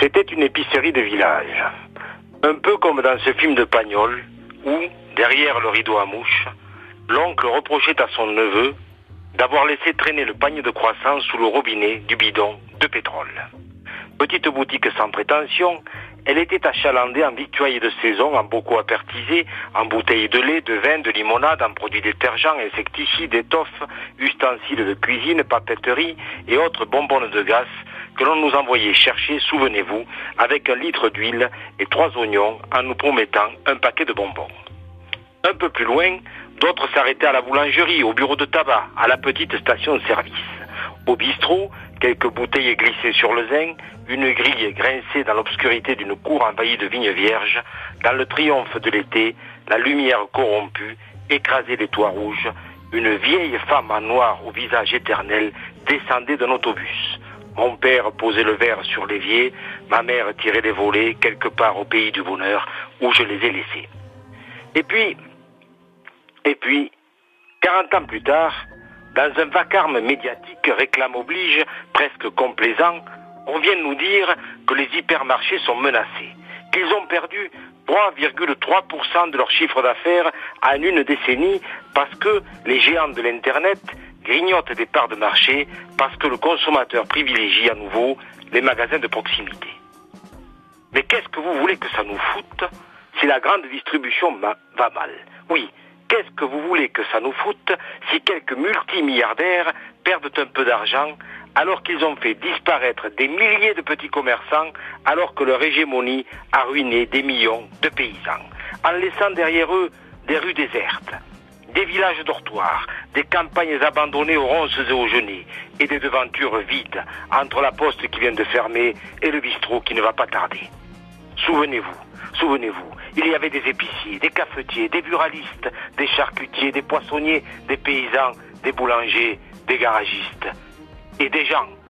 C'était une épicerie de village. Un peu comme dans ce film de Pagnol, où, derrière le rideau à mouche, l'oncle reprochait à son neveu d'avoir laissé traîner le panier de croissants sous le robinet du bidon de pétrole. Petite boutique sans prétention, elle était achalandée en victuailles de saison, en bocaux apertisés, en bouteilles de lait, de vin, de limonade, en produits détergents, insecticides, étoffes, ustensiles de cuisine, papeterie et autres bonbonnes de glace que l'on nous envoyait chercher, souvenez-vous, avec un litre d'huile et trois oignons en nous promettant un paquet de bonbons. Un peu plus loin, d'autres s'arrêtaient à la boulangerie, au bureau de tabac, à la petite station de service. Au bistrot, quelques bouteilles glissées sur le zinc, une grille grinçait dans l'obscurité d'une cour envahie de vignes vierges, dans le triomphe de l'été, la lumière corrompue écrasait les toits rouges, une vieille femme en noir au visage éternel descendait d'un autobus. Mon père posait le verre sur l'évier, ma mère tirait les volets quelque part au pays du bonheur où je les ai laissés. Et puis, et puis, 40 ans plus tard, dans un vacarme médiatique réclame oblige presque complaisant, on vient nous dire que les hypermarchés sont menacés, qu'ils ont perdu 3,3% de leur chiffre d'affaires en une décennie parce que les géants de l'Internet grignotent des parts de marché parce que le consommateur privilégie à nouveau les magasins de proximité. Mais qu'est-ce que vous voulez que ça nous foute si la grande distribution va mal? Oui, qu'est-ce que vous voulez que ça nous foute si quelques multimilliardaires perdent un peu d'argent alors qu'ils ont fait disparaître des milliers de petits commerçants alors que leur hégémonie a ruiné des millions de paysans, en laissant derrière eux des rues désertes, villages dortoirs, des campagnes abandonnées aux ronces et aux genêts, et des devantures vides entre la poste qui vient de fermer et le bistrot qui ne va pas tarder. Souvenez-vous, souvenez-vous, il y avait des épiciers, des cafetiers, des buralistes, des charcutiers, des poissonniers, des paysans, des boulangers, des garagistes et des gens